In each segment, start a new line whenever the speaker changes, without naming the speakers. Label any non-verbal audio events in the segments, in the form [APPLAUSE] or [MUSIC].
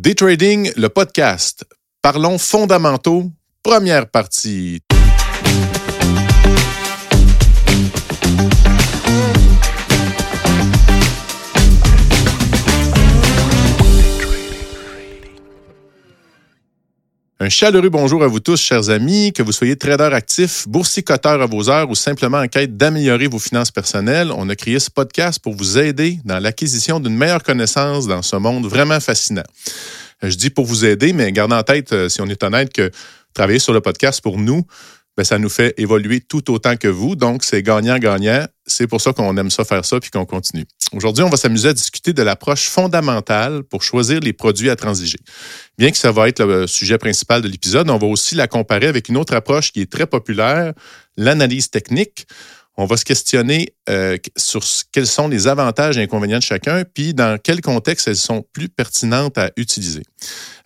Day Trading, le podcast. Parlons fondamentaux, première partie. Un chaleureux bonjour à vous tous, chers amis, que vous soyez trader actif, boursicoteur à vos heures ou simplement en quête d'améliorer vos finances personnelles. On a créé ce podcast pour vous aider dans l'acquisition d'une meilleure connaissance dans ce monde vraiment fascinant. Je dis pour vous aider, mais gardez en tête, euh, si on est honnête, que travailler sur le podcast pour nous, ça nous fait évoluer tout autant que vous. Donc, c'est gagnant-gagnant. C'est pour ça qu'on aime ça faire ça puis qu'on continue. Aujourd'hui, on va s'amuser à discuter de l'approche fondamentale pour choisir les produits à transiger. Bien que ça va être le sujet principal de l'épisode, on va aussi la comparer avec une autre approche qui est très populaire, l'analyse technique. On va se questionner euh, sur quels sont les avantages et inconvénients de chacun, puis dans quel contexte elles sont plus pertinentes à utiliser.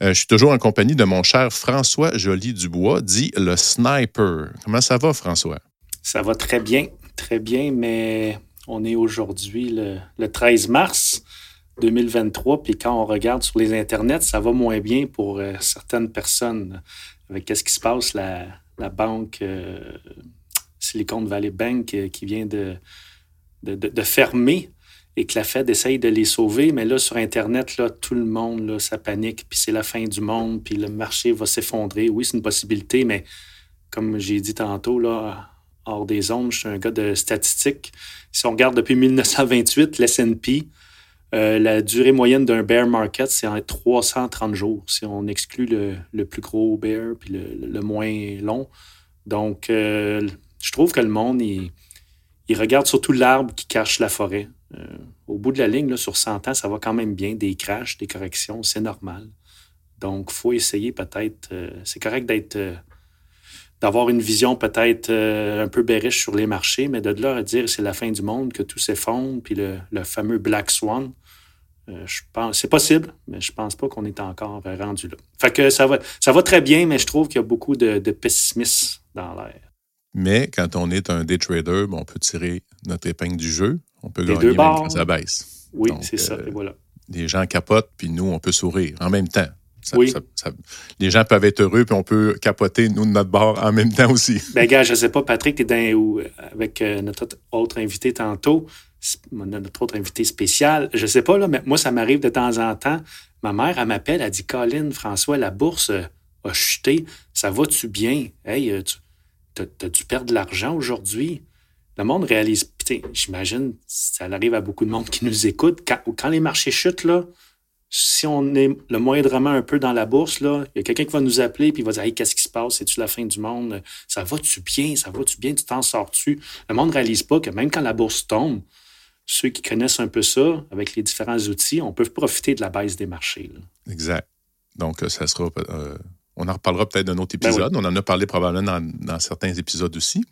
Euh, je suis toujours en compagnie de mon cher François Joly-Dubois, dit le sniper. Comment ça va, François?
Ça va très bien, très bien, mais on est aujourd'hui le, 13 mars 2023, puis quand on regarde sur les internets, ça va moins bien pour euh, certaines personnes. Avec qu'est-ce qui se passe, la, banque Silicon Valley Bank euh, qui vient de, de, fermer et que la Fed essaye de les sauver. Mais là, sur Internet, là, tout le monde, là, ça panique, puis c'est la fin du monde, puis le marché va s'effondrer. Oui, c'est une possibilité, mais comme j'ai dit tantôt, là, hors des ondes, je suis un gars de statistiques. Si on regarde depuis 1928, l'S&P, euh, la durée moyenne d'un bear market, c'est en 330 jours, si on exclut le, plus gros bear puis le, moins long. Donc, euh, je trouve que le monde, il, regarde surtout l'arbre qui cache la forêt. Euh, au bout de la ligne, sur 100 ans, ça va quand même bien. Des crashs, des corrections, c'est normal. Donc, il faut essayer peut-être. Euh, c'est correct d'être. Euh, d'avoir une vision peut-être un peu bearish sur les marchés, mais de là à dire c'est la fin du monde, que tout s'effondre, puis le, fameux Black Swan, je pense, c'est possible, mais je pense pas qu'on est encore rendu là. Fait que ça va, ça va très bien, mais je trouve qu'il y a beaucoup de pessimisme dans l'air.
Mais quand on est un day trader, on peut tirer notre épingle du jeu. On peut gagner même quand ça baisse.
Oui, c'est ça. Et voilà.
Les gens capotent, puis nous, on peut sourire en même temps. oui. les gens peuvent être heureux, puis on peut capoter, nous, de notre bord, en même temps aussi.
Ben, gars, je ne sais pas, Patrick, tu es dans, avec euh, notre autre invité tantôt, notre autre invité spécial. Je ne sais pas, là, mais moi, ça m'arrive de temps en temps. Ma mère, elle m'appelle, elle dit Colin, François, la bourse euh, a chuté. Ça va-tu bien? Hey, euh, tu, t'as dû perdre de l'argent aujourd'hui. Le monde réalise, j'imagine, ça arrive à beaucoup de monde qui nous écoute. Quand, les marchés chutent, là, si on est le moindrement un peu dans la bourse, il y a quelqu'un qui va nous appeler puis il va dire hey, qu'est-ce qui se passe? C'est-tu la fin du monde? Ça va-tu bien? Ça va-tu bien? Tu t'en sors-tu? Le monde ne réalise pas que même quand la bourse tombe, ceux qui connaissent un peu ça, avec les différents outils, on peut profiter de la baisse des marchés.
Exact. Donc, ça sera euh, on en reparlera peut-être d'un autre ben épisode. On en a parlé probablement dans, certains épisodes aussi.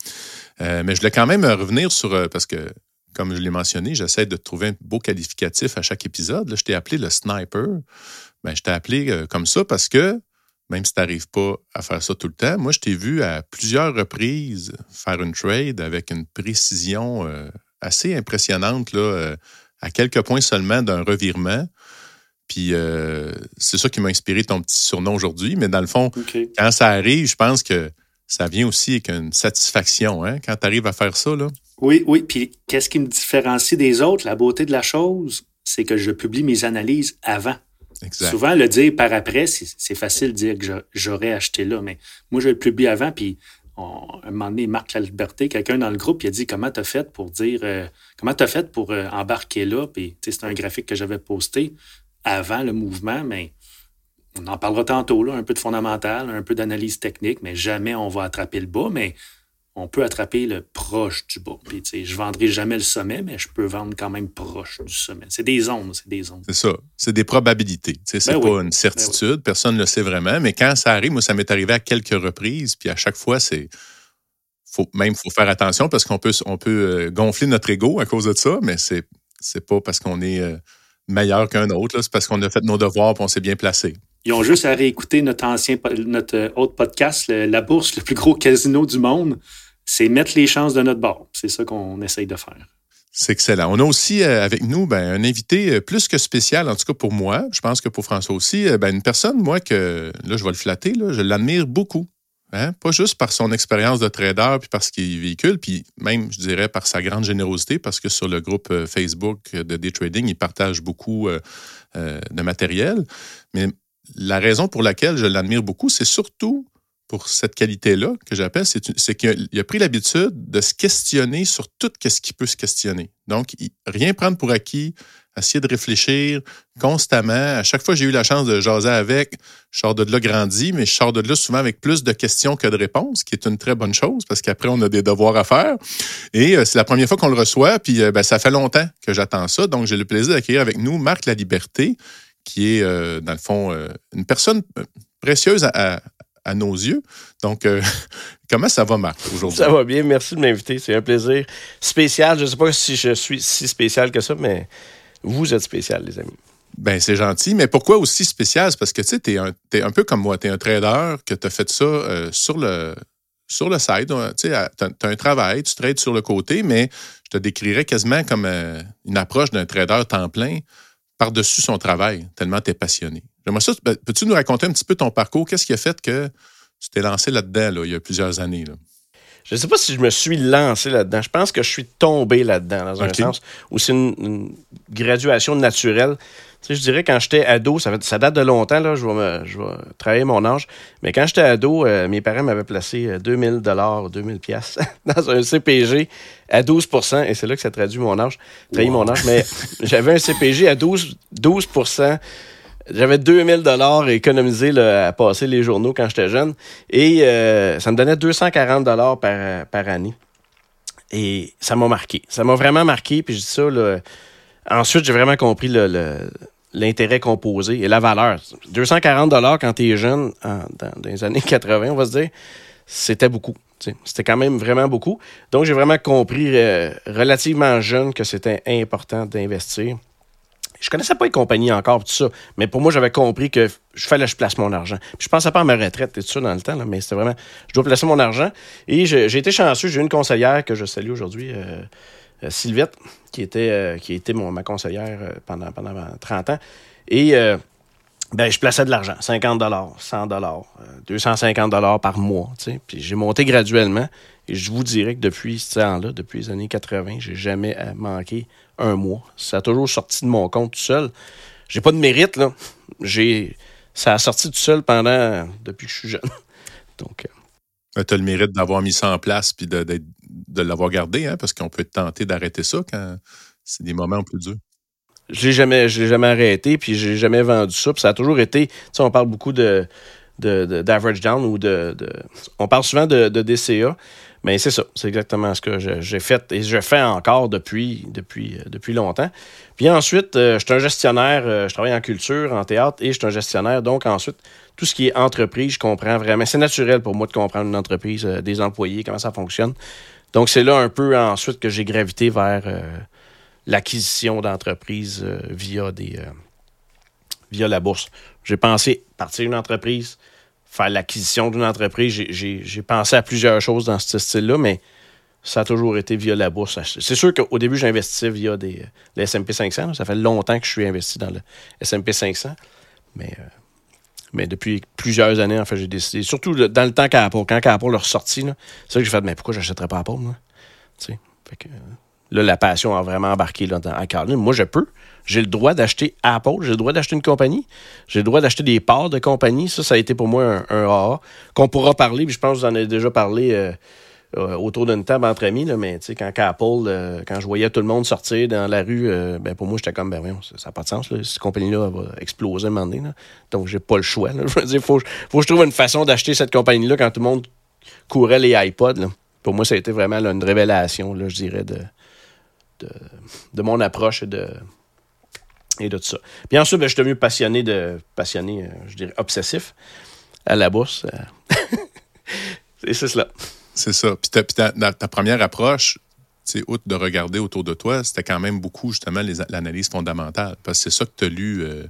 Euh, mais je voulais quand même revenir sur, euh, parce que, comme je l'ai mentionné, j'essaie de trouver un beau qualificatif à chaque épisode. Là, je t'ai appelé le sniper. Ben, je t'ai appelé euh, comme ça parce que, même si tu n'arrives pas à faire ça tout le temps, moi, je t'ai vu à plusieurs reprises faire une trade avec une précision assez impressionnante, là, à quelques points seulement d'un revirement. Puis euh, c'est ça qui m'a inspiré ton petit surnom aujourd'hui. Mais dans le fond, quand ça arrive, je pense que ça vient aussi avec une satisfaction, hein, quand tu arrives à faire ça. Là.
Oui, oui. Puis qu'est-ce qui me différencie des autres? La beauté de la chose, c'est que je publie mes analyses avant. Souvent, le dire par après, c'est facile de dire que j'aurais acheté là, mais moi, je le publie avant, puis un moment donné, Marc La Liberté, quelqu'un dans le groupe, il a dit comment t'as fait pour dire, euh, comment t'as fait pour euh, embarquer là, puis c'est un graphique que j'avais posté avant le mouvement, mais on en parlera tantôt, là, un peu de fondamental, un peu d'analyse technique, mais jamais on va attraper le bas, mais on peut attraper le proche du bas. Puis, je ne vendrai jamais le sommet, mais je peux vendre quand même proche du sommet. C'est des ondes, c'est des ondes.
C'est ça. C'est des probabilités. C'est ben pas une ben certitude. Personne ne le sait vraiment. Mais quand ça arrive, moi, ça m'est arrivé à quelques reprises. Puis à chaque fois, c'est. Faut, même, il faut faire attention parce qu'on peut, on peut euh, gonfler notre ego à cause de ça, mais c'est, c'est pas parce qu'on est. Euh, meilleur qu'un autre. C'est parce qu'on a fait nos devoirs et on s'est bien placé.
Ils ont juste à réécouter notre ancien, notre euh, autre podcast, La Bourse, le plus gros casino du monde. C'est mettre les chances de notre bord. C'est ça qu'on essaye de faire.
C'est excellent. On a aussi euh, avec nous ben, un invité euh, plus que spécial, en tout cas pour moi. Je pense que pour François aussi. Euh, ben, une personne, moi, que là, je vais le flatter, là, je l'admire beaucoup. Hein? Pas juste par son expérience de trader, puis parce qu'il véhicule, puis même, je dirais, par sa grande générosité, parce que sur le groupe Facebook de Day Trading, il partage beaucoup de matériel. Mais la raison pour laquelle je l'admire beaucoup, c'est surtout pour cette qualité-là, que j'appelle, c'est qu'il a pris l'habitude de se questionner sur tout ce qui peut se questionner. Donc, rien prendre pour acquis, essayer de réfléchir constamment. À chaque fois j'ai eu la chance de jaser avec, je sors de là grandi, mais je sors de là souvent avec plus de questions que de réponses, qui est une très bonne chose parce qu'après, on a des devoirs à faire. Et euh, c'est la première fois qu'on le reçoit, puis euh, ben, ça fait longtemps que j'attends ça. Donc, j'ai le plaisir d'accueillir avec nous Marc La Liberté, qui est, euh, dans le fond, une personne précieuse à, nos yeux. Donc, [LAUGHS] comment ça va, Marc, aujourd'hui?
Ça va bien. Merci de m'inviter. C'est un plaisir spécial. Je ne sais pas si je suis si spécial que ça, mais vous êtes spécial, les amis.
Ben, c'est gentil. Mais pourquoi aussi spécial? Parce que, tu tu es, un peu comme moi. Tu es un trader que tu as fait ça euh, sur le sur le site, tu sais, as un travail, tu trades sur le côté, mais je te décrirais quasiment comme euh, une approche d'un trader temps plein par-dessus son travail, tellement tu es passionné. J'aimerais ça, ben, peux-tu nous raconter un petit peu ton parcours? Qu'est-ce qui a fait que tu t'es lancé là-dedans il y a plusieurs années?
Je ne sais pas si je me suis lancé là-dedans. Je pense que je suis tombé là-dedans, dans un sens, où c'est une, graduation naturelle. Tu sais, je dirais quand j'étais ado, ça, ça date de longtemps, là, je, vais je vais travailler mon âge, mais quand j'étais ado, euh, mes parents m'avaient placé 2000 dollars, 2000 pièces [LAUGHS] dans un CPG à 12% et c'est là que ça traduit mon âge, trahit mon âge, mais j'avais un CPG à 12, 12 j'avais 2000 dollars économisés à passer les journaux quand j'étais jeune et euh, ça me donnait 240 dollars par, par année. Et ça m'a marqué. Ça m'a vraiment marqué. Puis je dis ça, là, ensuite, j'ai vraiment compris l'intérêt composé et la valeur. 240 dollars quand tu es jeune, dans, les années [LAUGHS] 80, on va se dire, c'était beaucoup. C'était quand même vraiment beaucoup. Donc, j'ai vraiment compris euh, relativement jeune que c'était important d'investir je connaissais pas les compagnies encore, tout ça. Mais pour moi, j'avais compris que je fallait que je place mon argent. Puis je pensais pas à ma retraite et tout ça dans le temps, mais c'était vraiment, je dois placer mon argent. Et j'ai été chanceux, j'ai eu une conseillère que je salue aujourd'hui, euh, euh, Sylvette, qui était, euh, qui mon, ma conseillère pendant, pendant 30 ans. Et ben, je plaçais de l'argent, 50 100 250 par mois. Puis j'ai monté graduellement. Et je vous dirais que depuis ce temps-là, depuis les années 80, j'ai jamais manqué un mois. Ça a toujours sorti de mon compte tout seul. J'ai pas de mérite, là. J'ai... Ça a sorti tout seul pendant... depuis que je suis jeune. [LAUGHS] Donc...
Euh, tu as le mérite d'avoir mis ça en place puis de, de, l'avoir gardé, hein, parce qu'on peut tenter d'arrêter ça quand c'est des moments plus durs.
Je l'ai jamais, jamais arrêté, puis j'ai jamais vendu ça. Puis ça a toujours été. Tu sais, on parle beaucoup de, d'average down ou de, On parle souvent de, de DCA. Mais c'est ça, c'est exactement ce que j'ai fait et je fais encore depuis, depuis, euh, depuis longtemps. Puis ensuite, euh, je suis un gestionnaire, euh, je travaille en culture, en théâtre et je suis un gestionnaire. Donc ensuite, tout ce qui est entreprise, je comprends vraiment. C'est naturel pour moi de comprendre une entreprise, des employés, comment ça fonctionne. Donc c'est là un peu ensuite que j'ai gravité vers l'acquisition d'entreprises via des via la bourse. J'ai pensé partir une entreprise, faire l'acquisition d'une entreprise. J'ai pensé à plusieurs choses dans ce style-là, mais ça a toujours été via la bourse. C'est sûr qu'au début, j'investissais via des, les S&P 500. Ça fait longtemps que je suis investi dans le S&P 500. Mais, euh, mais depuis plusieurs années, en fait, j'ai décidé, surtout dans le temps qu'Apple, quand Apple l'a ressorti, c'est ça que j'ai fait, mais pourquoi j'achèterais pas Apple? Moi? Fait que, la passion a vraiment embarqué là, dans, à Moi, je peux. J'ai le droit d'acheter Apple, j'ai le droit d'acheter une compagnie, j'ai le droit d'acheter des parts de compagnie. Ça, ça a été pour moi un, un qu'on pourra parler, puis je pense que vous en avez déjà parlé euh, euh, autour d'une table entre amis, là, mais quand Apple, euh, quand je voyais tout le monde sortir dans la rue, ben, pour moi, j'étais comme, ben ça n'a pas de sens. Cette compagnie-là va exploser un moment donné. Donc, j'ai pas le choix. [LAUGHS] Je faut, faut, que je trouve une façon d'acheter cette compagnie-là quand tout le monde courait les iPods. Pour moi, ça a été vraiment une révélation, je dirais, de, de, de mon approche et de et de tout ça. Puis ensuite, ben, je suis devenu passionné de. passionné, euh, je dirais, obsessif à la bourse. Euh. [LAUGHS] et c'est cela.
C'est ça. Puis, ta, ta, première approche, outre de regarder autour de toi, c'était quand même beaucoup justement l'analyse fondamentale. Parce que c'est ça que tu as lu euh,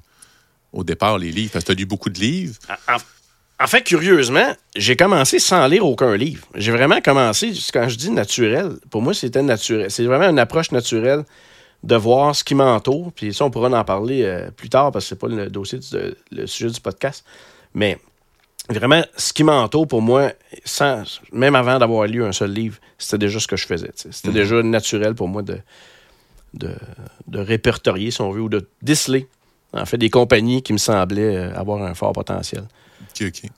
au départ, les livres. Parce que tu as lu beaucoup de livres.
En fait, curieusement, j'ai commencé sans lire aucun livre. J'ai vraiment commencé, quand je dis naturel, pour moi, c'était naturel. C'est vraiment une approche naturelle de voir ce qui m'entoure. Puis ça, on pourra en parler euh, plus tard parce que c'est pas le dossier, le sujet du podcast. Mais vraiment, ce qui m'entoure pour moi, sans, même avant d'avoir lu un seul livre, c'était déjà ce que je faisais. C'était mhm. déjà naturel pour moi de, de, répertorier, si on veut, ou de déceler, en fait, des compagnies qui me semblaient euh, avoir un fort potentiel.
OK, OK.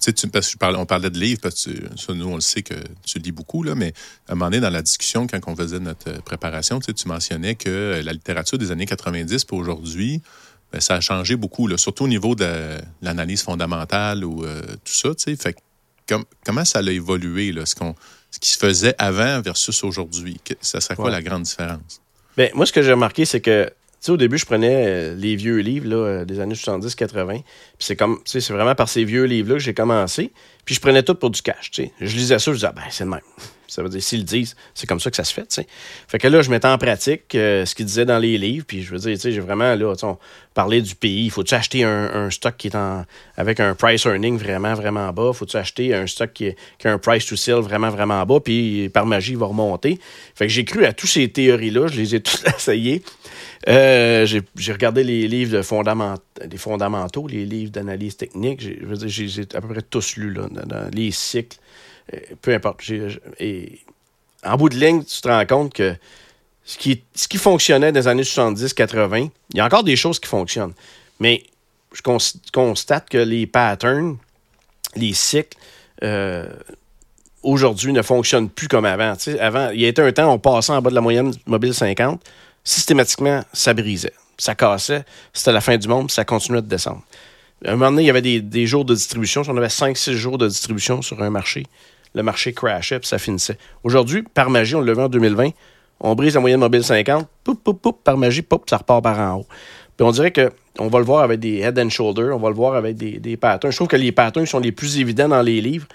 Tu sais, parce que on parlait de livres, parce que nous, on le sait que tu lis beaucoup, là, mais à un moment donné, dans la discussion, quand on faisait notre préparation, tu mentionnais que la littérature des années 90 pour aujourd'hui, ben, ça a changé beaucoup, là, surtout au niveau de l'analyse fondamentale ou euh, tout ça. Fait comment ça a évolué, là, ce, ce qui se faisait avant versus aujourd'hui? Ça serait quoi la grande différence?
Bien, moi, ce que j'ai remarqué, c'est que au début, je prenais euh, les vieux livres là, euh, des années 70-80. Puis c'est comme, c'est vraiment par ces vieux livres-là que j'ai commencé. Puis je prenais tout pour du cash. Je lisais ça, je disais, ah, ben, c'est le même. Ça veut dire, s'ils le disent, c'est comme ça que ça se fait, tu sais. Fait que là, je mettais en pratique euh, ce qu'ils disaient dans les livres, puis je veux dire, tu sais, j'ai vraiment, là, du pays. Il faut-tu acheter un, stock qui est en, avec un price earning vraiment, vraiment bas? Faut-tu acheter un stock qui, a un price to sell vraiment, vraiment bas, puis par magie, il va remonter? Fait que j'ai cru à toutes ces théories-là, je les ai [LAUGHS] toutes essayées. Euh, j'ai regardé les livres de fondament, des fondamentaux, les livres d'analyse technique. Je veux dire, j'ai à peu près tous lus, là, dans les cycles. Euh, peu importe. Et en bout de ligne, tu te rends compte que ce qui, ce qui fonctionnait dans les années 70-80, il y a encore des choses qui fonctionnent. Mais je constate que les patterns, les cycles, euh, aujourd'hui ne fonctionnent plus comme avant. avant, il y a un temps, on passait en bas de la moyenne mobile 50, systématiquement, ça brisait, ça cassait, c'était la fin du monde, ça continuait de descendre. À un moment donné, il y avait des, des jours de distribution, on avait 5-6 jours de distribution sur un marché le marché crashait, puis ça finissait. Aujourd'hui, par magie, on le vu en 2020, on brise la moyenne mobile 50, poup, poup, poup, par magie, poup, ça repart par en haut. Puis on dirait que on va le voir avec des head and shoulders, on va le voir avec des, des patterns. Je trouve que les patterns qui sont les plus évidents dans les livres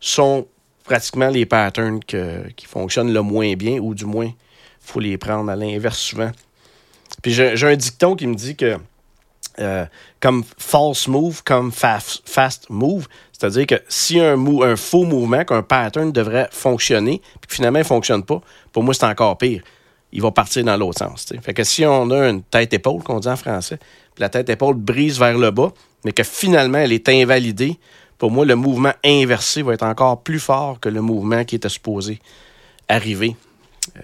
sont pratiquement les patterns qui fonctionnent le moins bien, ou du moins, il faut les prendre à l'inverse souvent. Puis j'ai un dicton qui me dit que euh, comme false move, comme fast, move. C'est-à-dire que si un, un faux mouvement, qu'un pattern devrait fonctionner, puis finalement il ne fonctionne pas, pour moi c'est encore pire. Il va partir dans l'autre sens. Fait que si on a une tête-épaule, qu'on dit en français, puis la tête-épaule brise vers le bas, mais que finalement elle est invalidée, pour moi le mouvement inversé va être encore plus fort que le mouvement qui était supposé arriver. Euh,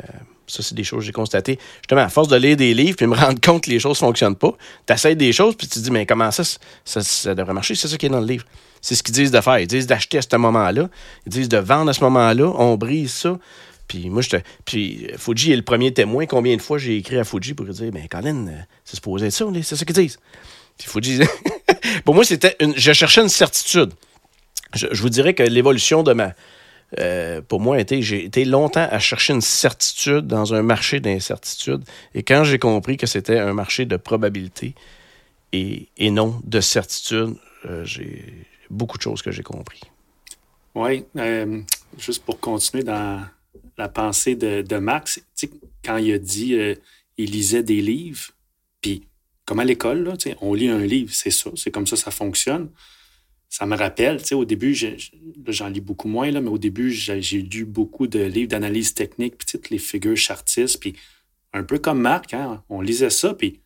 ça, c'est des choses que j'ai constatées. Justement, à force de lire des livres puis me [LAUGHS] rendre compte que les choses ne fonctionnent pas, tu essaies des choses puis tu te dis, mais comment ça, ça, devrait marcher? C'est ça qui est dans le livre. C'est ce qu'ils disent de faire. Ils disent d'acheter à ce moment-là. Ils disent de vendre à ce moment-là. On brise ça. Puis moi, je Puis Fuji est le premier témoin. Combien de fois j'ai écrit à Fuji pour lui dire, mais Colin, c'est supposé être ça, c'est ça qu'ils disent. Puis Fuji. [LAUGHS] pour moi, c'était une. Je cherchais une certitude. je vous dirais que l'évolution de ma euh, pour moi, j'ai été longtemps à chercher une certitude dans un marché d'incertitude. Et quand j'ai compris que c'était un marché de probabilité et, non de certitude, euh, j'ai beaucoup de choses que j'ai compris.
Oui, euh, juste pour continuer dans la pensée de, de Max, quand il a dit il lisait des livres, puis comme à l'école, on lit un livre, c'est ça, c'est comme ça ça fonctionne ça me rappelle, tu sais, au début, j'en lis beaucoup moins, là, mais au début, j'ai lu beaucoup de livres d'analyse technique, puis les figures chartistes, puis un peu comme Marc, hein, on lisait ça, puis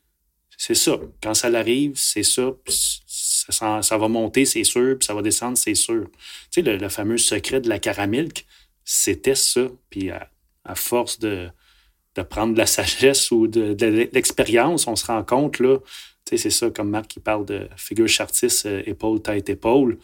c'est ça. Quand ça arrive, c'est ça, ça, ça, va monter, c'est sûr, puis ça va descendre, c'est sûr. Tu sais, le, fameux secret de la caramilk, c'était ça. Puis à, force de, de, prendre de la sagesse ou de, de l'expérience, on se rend compte, là, c'est ça, comme Marc qui parle de figure chartiste, euh, épaule, tête, épaule.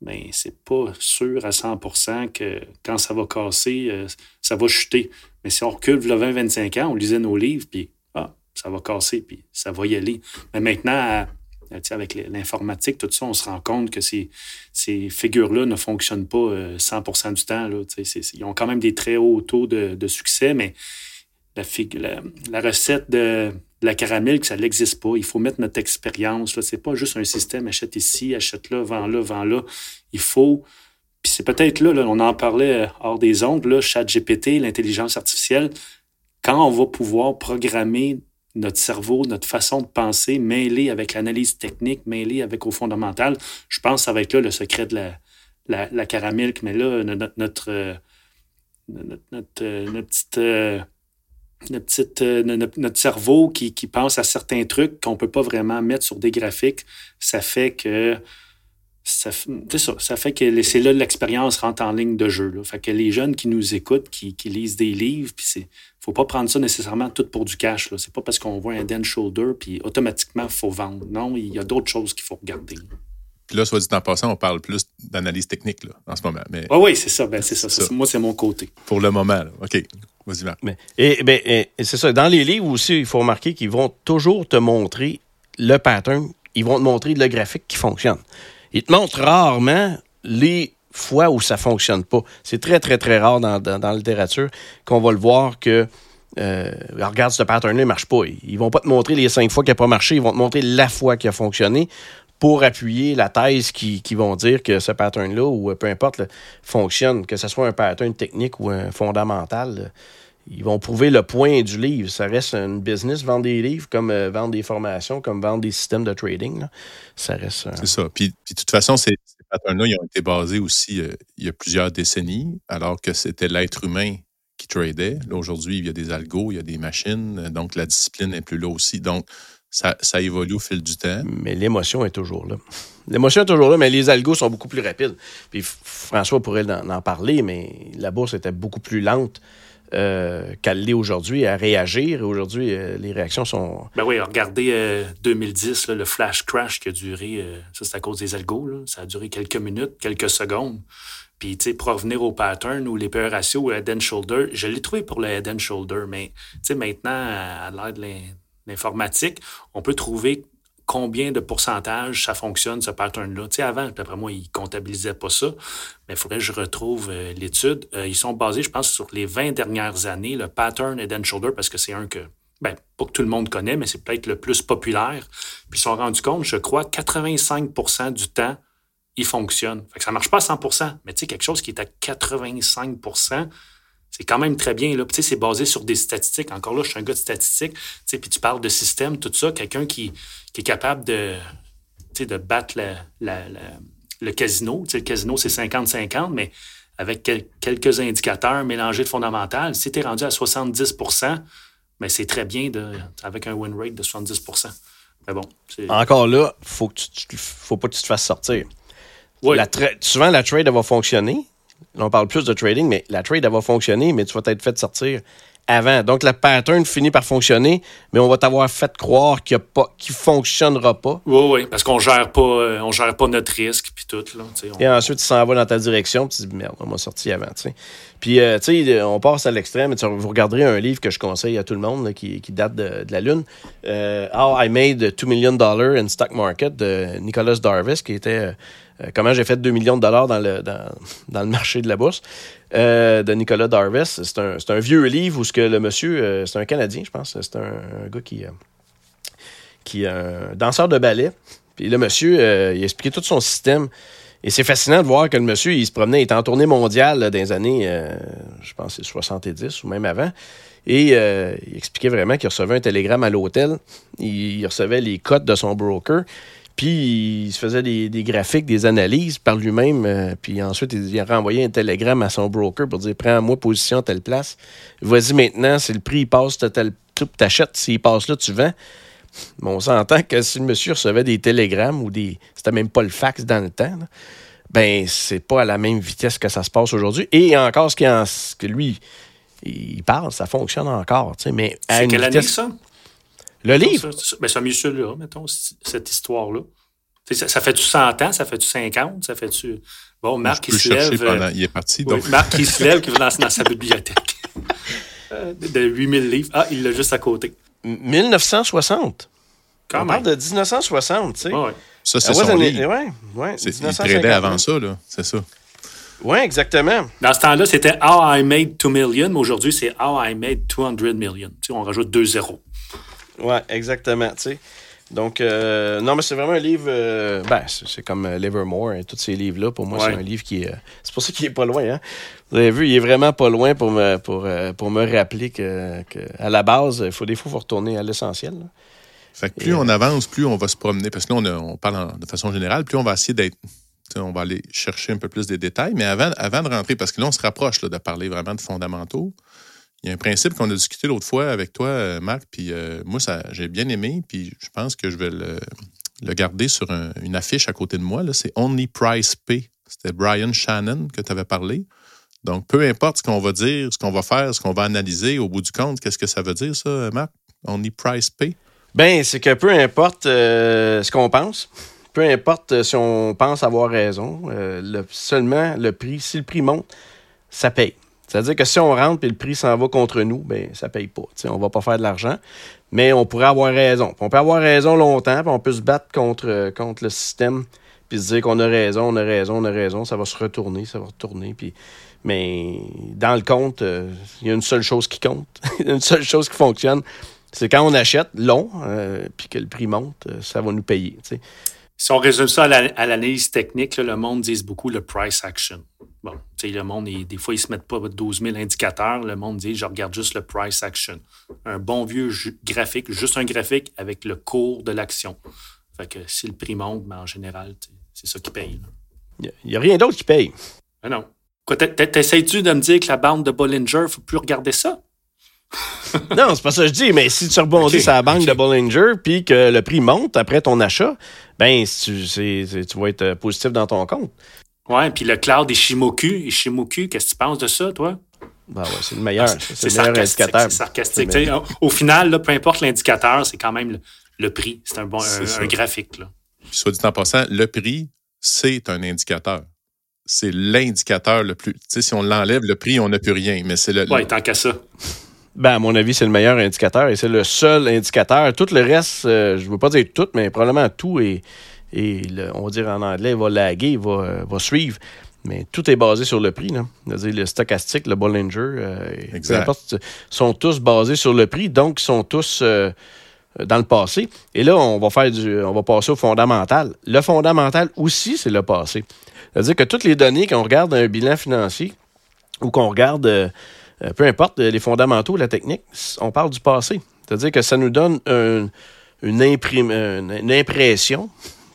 Mais c'est pas sûr à 100% que quand ça va casser, euh, ça va chuter. Mais si on recule le 20-25 ans, on lisait nos livres, puis ah, ça va casser, puis ça va y aller. Mais maintenant, avec l'informatique, tout ça, on se rend compte que ces, ces figures-là ne fonctionnent pas 100% euh, du temps. Là, ils ont quand même des très hauts taux de, succès, mais la, la recette de, la caramel, que ça n'existe pas. Il faut mettre notre expérience. Ce n'est pas juste un système, achète ici, achète là, vends là, vends là. Il faut. Puis c'est peut-être là, on en parlait euh, hors des ondes, là, GPT, l'intelligence artificielle, quand on va pouvoir programmer notre cerveau, notre façon de penser, mêlée avec l'analyse technique, mêlée avec au fondamental. Je pense que ça va être là le secret de la, la. Mais là, notre, notre, euh, notre, notre, euh, notre petite petite, notre, cerveau qui, qui, pense à certains trucs qu'on ne peut pas vraiment mettre sur des graphiques, ça fait que ça, ça, ça fait que c'est là l'expérience rentre en ligne de jeu. Là. Fait que les jeunes qui nous écoutent, qui, qui lisent des livres, puis c'est faut pas prendre ça nécessairement tout pour du cash. Là. C'est pas parce qu'on voit un den shoulder, puis automatiquement, il faut vendre. Non, il y a d'autres choses qu'il faut regarder.
Puis là, soit dit en passant, on parle plus d'analyse technique là, en ce moment. Mais...
oui, c'est ça. Ben, c'est ça. Moi, c'est mon côté.
Pour le moment. OK. Vas-y, Marc.
Mais, et, ben, et c'est ça. Dans les livres aussi, il faut remarquer qu'ils vont toujours te montrer le pattern. Ils vont te montrer le graphique qui fonctionne. Il te montre rarement les fois où ça fonctionne pas. C'est très, très, très rare dans, la littérature qu'on va le voir que euh, regarde, ce pattern-là ne marche pas. Ils vont pas te montrer les cinq fois qu'il n'a pas marché, ils vont te montrer la fois qui a fonctionné pour appuyer la thèse qui, vont dire que ce pattern-là, ou peu importe, fonctionne, que ce soit un pattern technique ou un fondamental ils vont prouver le point du livre. Ça reste un business, vendre des livres, comme euh, vendre des formations, comme vendre des systèmes de trading. Ça reste.
C'est ça. Puis, de toute façon, ces, patterns-là, ils ont été basés aussi euh, il y a plusieurs décennies, alors que c'était l'être humain qui tradait. Là, aujourd'hui, il y a des algos, il y a des machines, donc la discipline n'est plus là aussi. Donc, ça, ça, évolue au fil du temps.
Mais l'émotion est toujours là. L'émotion est toujours là, mais les algos sont beaucoup plus rapides. Puis François pourrait en parler, mais la bourse était beaucoup plus lente euh, qu'elle l'est aujourd'hui à réagir. Aujourd'hui, euh, les réactions sont.
Ben oui, regardez 2010, euh, le flash crash qui a duré, ça c'est à cause des algos, ça a duré quelques minutes, quelques secondes. Puis, tu sais, pour revenir au pattern ou les PE ratio ou head and shoulder, je l'ai trouvé pour le head and shoulder, mais tu sais, maintenant, à l'ère de l'informatique, on peut trouver combien de pourcentage ça fonctionne, ce pattern-là. Tu sais, avant, d'après moi, ils ne comptabilisaient pas ça, mais il faudrait que je retrouve euh, l'étude. Euh, ils sont basés, je pense, sur les 20 dernières années, le pattern head and shoulder, parce que c'est un que, ben, pas que tout le monde connaît, mais c'est peut-être le plus populaire. Puis ils se sont rendus compte, je crois, 85% du temps, il fonctionne. Fait que ça marche pas à 100% mais tu sais, quelque chose qui est à 85 c'est quand même très bien. Là. Tu sais, c'est basé sur des statistiques. Encore là, je suis un gars de statistiques. Tu sais, puis tu parles de système, tout ça. Quelqu'un qui, qui, est capable de, de battre le casino. Tu sais, le casino, c'est 50-50, mais avec quelques indicateurs mélangés de fondamental, si tu es rendu à 70 mais c'est très bien de, avec un win rate de 70 Mais bon.
Encore là, faut que tu, faut pas que tu te fasses sortir. souvent, la trade va fonctionner, on parle plus de trading, mais la trade, elle va fonctionner, mais tu vas être fait sortir avant. Donc, la pattern finit par fonctionner, mais on va t'avoir fait croire qu'il ne fonctionnera pas.
Oui, oui, parce qu'on gère pas, euh, on gère pas notre risque, puis tout. Là,
Et ensuite, tu s'en vas dans ta direction, puis tu dis, merde, on m'a sorti avant. Puis, euh, tu sais, on passe à l'extrême. Vous regarderez un livre que je conseille à tout le monde, qui, date de, la Lune, euh, How I Made $2 Million in Stock Market, de Nicholas Darvis, qui était comment j'ai fait 2 millions de dollars dans le, [LAUGHS] dans, le marché de la bourse euh, de Nicolas Darvis. C'est un, vieux livre où ce que le monsieur, euh, c'est un Canadien, je pense. C'est un, gars qui, qui est un danseur de ballet. Puis le monsieur, il a expliqué tout son système. Et c'est fascinant de voir que le monsieur, il se promenait, il était en tournée mondiale dans les années, je pense, 70 ou même avant. Et il expliquait vraiment qu'il recevait un télégramme à l'hôtel. il, recevait les cotes de son broker. Puis il se faisait des, graphiques, des analyses par lui-même. Euh, puis ensuite, il a renvoyé un télégramme à son broker pour dire Prends-moi position à telle place. Vas-y maintenant, si le prix il passe, tu t'achètes. S'il passe là, tu vends. Mais on s'entend que si le monsieur recevait des télégrammes ou des. C'était même pas le fax dans le temps, ben c'est pas à la même vitesse que ça se passe aujourd'hui. Et encore, ce, qui en, que lui, il parle, ça fonctionne encore. Mais
c'est quelle année ça?
Le livre?
Ben, ça, là mettons, cette histoire-là. Ça, fait-tu 100 ans? Ça fait-tu 50? Ça fait-tu. Bon, Marc,
il
se lève.
Euh, il est parti. Donc...
Marc, il se lève, qui va dans, dans sa [LAUGHS] bibliothèque. Euh, de 8000 livres. Ah, il l'a juste à côté.
1960. Quand On parle de 1960, tu sais.
Ouais, Ça, c'est ah, son livre. Ouais,
ouais,
il tradait avant ça, là. C'est ça.
Oui, exactement.
Dans ce temps-là, c'était How I Made 2 Million, mais aujourd'hui, c'est How I Made 200 Million. Tu sais, on rajoute deux zéros.
Oui, exactement. Donc, euh, non, mais c'est vraiment un livre. euh, ben, c'est comme euh, Livermore et tous ces livres-là. Pour moi,
Ouais.
c'est un livre qui est. c'est pour ça qu'il est pas loin. Hein? Vous avez vu, il est vraiment pas loin pour me, pour, pour me rappeler que, que à la base, il faut des fois faut retourner à l'essentiel.
Fait que plus
Et,
on avance, plus on va se promener. Parce que là, on, a- on parle en- de façon générale, plus on va essayer d'être. On va aller chercher un peu plus des détails. Mais avant, avant de rentrer, parce que là, on se rapproche là, de parler vraiment de fondamentaux, il y a un principe qu'on a discuté l'autre fois avec toi, euh, Marc, puis euh, moi, ça, j'ai bien aimé, puis je pense que je vais le, garder sur un- une affiche à côté de moi. C'est Only Price Pay. C'était Brian Shannon que tu avais parlé. Donc, peu importe ce qu'on va dire, ce qu'on va faire, ce qu'on va analyser, au bout du compte, qu'est-ce que ça veut dire, ça, Marc? Only Price Pay?
Ben, c'est que peu importe euh, ce qu'on pense, peu importe si on pense avoir raison, le- seulement le prix, si le prix monte, ça paye. C'est-à-dire que si on rentre et le prix s'en va contre nous, ben ça paye pas. Tu sais, on va pas faire de l'argent, mais on pourrait avoir raison. On peut avoir raison longtemps, puis on peut se battre contre, euh, contre le système, puis se dire qu'on a raison, on a raison, on a raison, ça va se retourner, ça va retourner. Mais dans le compte, euh, il y a une seule chose qui compte, [LAUGHS] une seule chose qui fonctionne, c'est quand on achète long, euh, puis que le prix monte, euh, ça va nous payer.
Si on résume ça à la- à l'analyse technique, le monde dit beaucoup le price action. Bon, tu sais, le monde, il- des fois, ils ne se mettent pas 12 000 indicateurs. Le monde dit, je regarde juste le price action. Un bon vieux graphique, juste un graphique avec le cours de l'action. Fait que si le prix monte, ben, en général, c'est ça qui paye.
Il n'y a, rien d'autre qui paye.
Ah non. T'essayes-tu de me dire que la bande de Bollinger, il ne faut plus regarder ça? [LAUGHS]
non, c'est pas ça que je dis, mais si tu rebondis
Ok,
sur la banque de Bollinger, puis que le prix monte après ton achat, ben tu vas être euh, positif dans ton compte.
Ouais, puis le cloud Ishimoku, Ishimoku, qu'est-ce que tu penses de ça, toi?
Ben ouais, c'est le meilleur.
Ah, C'est
c'est le meilleur
sarcastique.
indicateur.
C'est sarcastique. Au, final, là, peu importe l'indicateur, c'est quand même le, le prix. C'est un, bon, un, un graphique. Là.
Puis, soit dit en passant, le prix, c'est un indicateur. C'est l'indicateur le plus. Tu sais, si on l'enlève, le prix, on n'a plus rien. Mais c'est le.
Ouais, tant qu'à ça.
Ben, à mon avis, c'est le meilleur indicateur et c'est le seul indicateur. Tout le reste, euh, je ne veux pas dire tout, mais probablement tout est, le- on va dire en anglais, va laguer, va, euh, va suivre. Mais tout est basé sur le prix. Là. C'est-à-dire le stochastique, le Bollinger, euh, et peu importe, sont tous basés sur le prix, donc ils sont tous euh, dans le passé. Et là, on va faire du, on va passer au fondamental. Le fondamental aussi, c'est le passé. C'est-à-dire que toutes les données qu'on regarde dans un bilan financier ou qu'on regarde, euh, peu importe les fondamentaux, la technique, on parle du passé. C'est-à-dire que ça nous donne un- une, imprime- une- une impression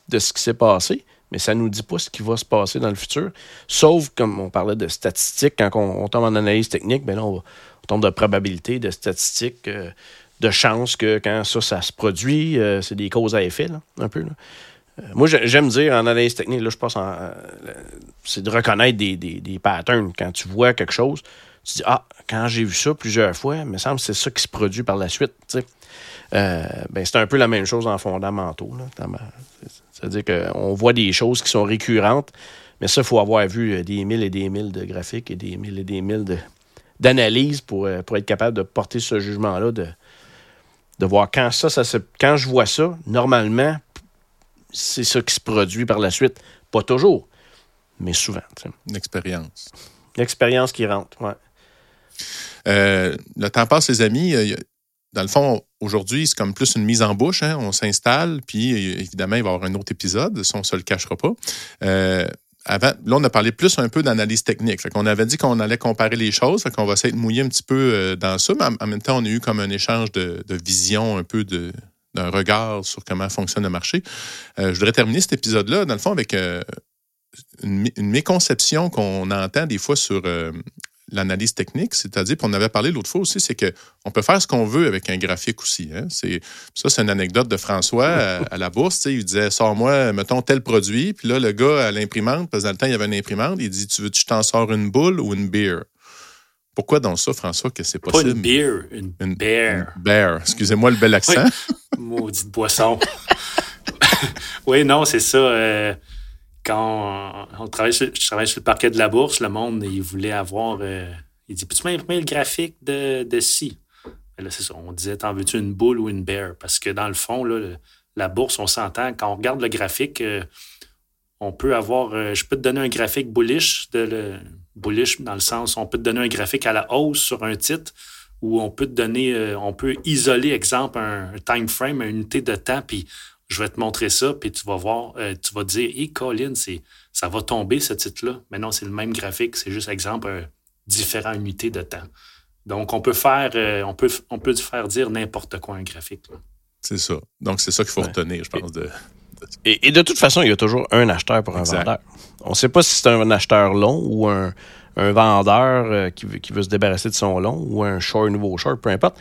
de ce qui s'est passé, mais ça ne nous dit pas ce qui va se passer dans le futur. Sauf, comme on parlait de statistiques, quand on, tombe en analyse technique, ben là, on, tombe de probabilité, de statistiques, euh, de chances que quand ça, ça se produit, euh, c'est des causes à effet, là, un peu. Euh, moi, j'ai- j'aime dire en analyse technique, là, je pense, en, c'est de reconnaître des, des- des patterns. Quand tu vois quelque chose, tu dis Ah, quand j'ai vu ça plusieurs fois, il me semble que c'est ça qui se produit par la suite. ben, c'est un peu la même chose en fondamentaux. là, C'est-à-dire qu'on voit des choses qui sont récurrentes, mais ça, il faut avoir vu euh, des mille et des mille de graphiques et des mille et des mille de- d'analyses pour, euh, pour être capable de porter ce jugement-là, de, de voir quand ça, ça se, quand je vois ça, normalement, c'est ça qui se produit par la suite. Pas toujours, mais souvent. tu sais.
Une expérience.
L'expérience qui rentre, ouais.
Euh, le temps passe, les amis. Dans le fond, aujourd'hui, c'est comme plus une mise en bouche. hein. On s'installe, puis évidemment, il va y avoir un autre épisode, ça, on ne se le cachera pas. Euh, avant, là, on a parlé plus un peu d'analyse technique. Fait qu'on avait dit qu'on allait comparer les choses, fait qu'on va essayer de mouiller un petit peu euh, dans ça, mais en, même temps, on a eu comme un échange de, vision, un peu de d'un regard sur comment fonctionne le marché. Euh, je voudrais terminer cet épisode-là, dans le fond, avec une, mé- une méconception qu'on entend des fois sur l'analyse technique, c'est-à-dire, puis on avait parlé l'autre fois aussi, c'est qu'on peut faire ce qu'on veut avec un graphique aussi. hein. C'est, ça, c'est une anecdote de François à, à la bourse. Il disait Sors-moi, mettons, tel produit. Puis là, le gars à l'imprimante, parce que dans le temps, il y avait une imprimante, il dit Tu veux que je t'en sors une boule ou une beer Pourquoi dans ça, François, que c'est
Pas
possible?
une beer, une,
Une-
bear.
Une bear. Excusez-moi le bel accent.
Maudite boisson. [LAUGHS] oui, non, c'est ça. euh, quand on, on travaille je travaille sur le parquet de la bourse, le monde, il voulait avoir. euh, il dit Peux-tu m'imprimer le graphique de, de ci? Et là, c'est ça. On disait T'en veux-tu une boule ou une bear? Parce que dans le fond, là, la bourse, on s'entend. Quand on regarde le graphique, euh, on peut avoir. euh, je peux te donner un graphique bullish, de le, bullish dans le sens, on peut te donner un graphique à la hausse sur un titre où on peut te donner, euh, on peut isoler, exemple, un, time frame, une unité de temps, puis je vais te montrer ça, puis tu vas voir, euh, tu vas dire, hé, hey, Colin, ça va tomber ce titre-là. Mais non, c'est le même graphique, c'est juste, exemple, différentes unités de temps. Donc, on peut faire, on peut, on peut faire dire n'importe quoi un graphique.
C'est ça. Donc, c'est ça qu'il faut retenir, je pense. De...
Et, de toute façon, il y a toujours un acheteur pour un vendeur. On ne sait pas si c'est un acheteur long ou un, vendeur euh, qui, veut, qui, veut, se débarrasser de son long ou un short, nouveau short, peu importe.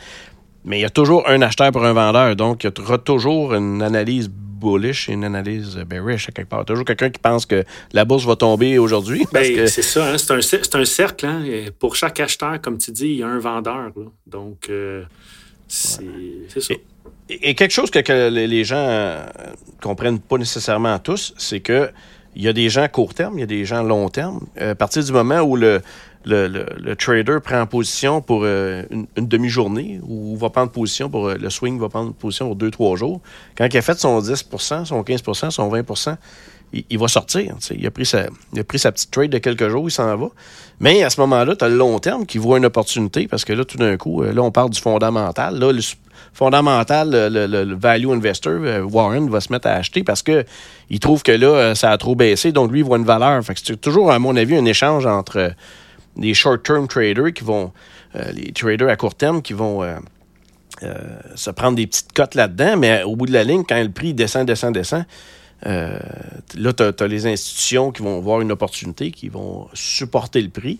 Mais il y a toujours un acheteur pour un vendeur. Donc, il y aura toujours une analyse bullish et une analyse bearish à quelque part. Toujours quelqu'un qui pense que la bourse va tomber aujourd'hui.
Ben, c'est ça, hein. c'est un, cercle. Hein. Pour chaque acheteur, comme tu dis, il y a un vendeur. Donc, euh, c'est ça.
Et, quelque chose que, les gens euh, comprennent pas nécessairement tous, c'est que il y a des gens court terme, il y a des gens long terme. Euh, à partir du moment où le, le, trader prend position pour euh, une, demi-journée ou va prendre position pour le swing, va prendre position pour deux, trois jours, quand il a fait son 10% son 15% son 20% il, va sortir. Il a, pris sa, il a pris sa petite trade de quelques jours, il s'en va. Mais à ce moment-là, tu as le long terme qui voit une opportunité parce que là, tout d'un coup, là, on parle du fondamental. Là, le, fondamental, le, value investor, euh, Warren, va se mettre à acheter parce que il trouve que là, euh, ça a trop baissé, donc lui, il voit une valeur. Fait c'est toujours, à mon avis, un échange entre les short-term traders qui vont, euh, les traders à court terme qui vont se prendre des petites cotes là-dedans, mais au bout de la ligne, quand le prix descend, descend, descend, là, tu as, les institutions qui vont voir une opportunité, qui vont supporter le prix.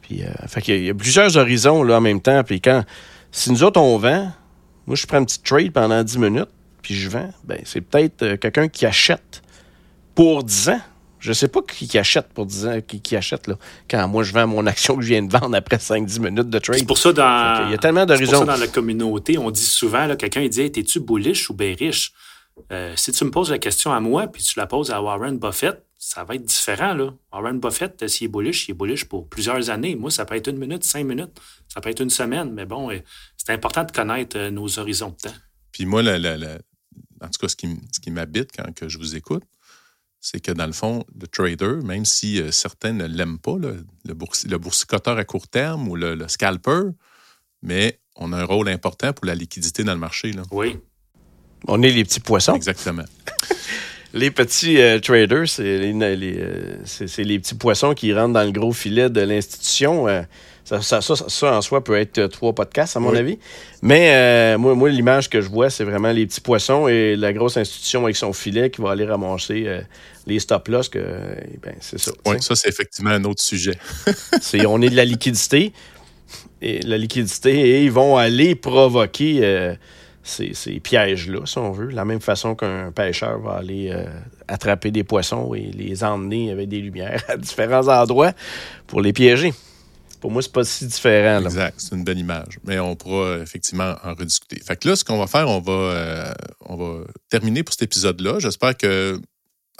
Puis, fait il y a plusieurs horizons là, en même temps. Puis quand, si nous autres, on vend, moi, je prends une petite trade pendant 10 minutes, puis je vends. Ben, c'est peut-être euh, quelqu'un qui achète pour 10 ans. Je ne sais pas qui, achète pour 10 ans, qui, achète là, quand moi je vends mon [LAUGHS] action que je viens de vendre après 5-10 minutes de trade.
C'est pour ça dans,
il y a tellement d'horizons.
dans la communauté, on dit souvent, quelqu'un dit hey, T'es-tu bullish ou bearish euh, Si tu me poses la question à moi, puis tu la poses à Warren Buffett, ça va être différent. Là. Warren Buffett, euh, s'il est bullish, il est bullish pour plusieurs années. Moi, ça peut être une minute, cinq minutes, ça peut être une semaine, mais bon, c'est important de connaître euh, nos horizons de temps.
Puis moi, en tout cas, ce qui, ce qui m'habite quand que je vous écoute, c'est que dans le fond, le trader, même si euh, certains ne l'aiment pas, le, le boursicoteur à court terme ou le, scalper, mais on a un rôle important pour la liquidité dans le marché. Là.
Oui.
On est les petits poissons.
Exactement. [LAUGHS]
les petits euh, traders, c'est les, les, petits poissons qui rentrent dans le gros filet de l'institution. Ça, ça, ça, en soi peut être euh, trois podcasts, à mon avis. Mais euh, moi, moi l'image que je vois, c'est vraiment les petits poissons et la grosse institution avec son filet qui va aller ramasser euh, les stop-loss. Ben, c'est ça.
Oui, ça, c'est effectivement un autre sujet. [LAUGHS]
c'est, on est de la liquidité. Et la liquidité, et ils vont aller provoquer ces, ces pièges-là, si on veut. La même façon qu'un pêcheur va aller attraper des poissons et les emmener avec des lumières [LAUGHS] à différents endroits pour les piéger. Pour moi, c'est pas si différent.
Exact, c'est une bonne image. Mais on pourra effectivement en rediscuter. Fait que là, ce qu'on va faire, on va, euh, on va terminer pour cet épisode-là. J'espère que,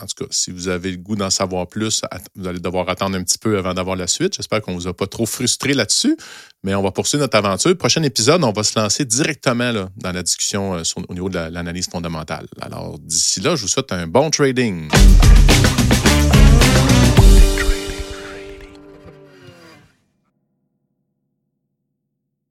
en tout cas, si vous avez le goût d'en savoir plus, vous allez devoir attendre un petit peu avant d'avoir la suite. J'espère qu'on ne vous a pas trop frustré là-dessus. Mais on va poursuivre notre aventure. Prochain épisode, on va se lancer directement dans la discussion euh, au niveau de l'analyse fondamentale. Alors, d'ici là, je vous souhaite un bon trading.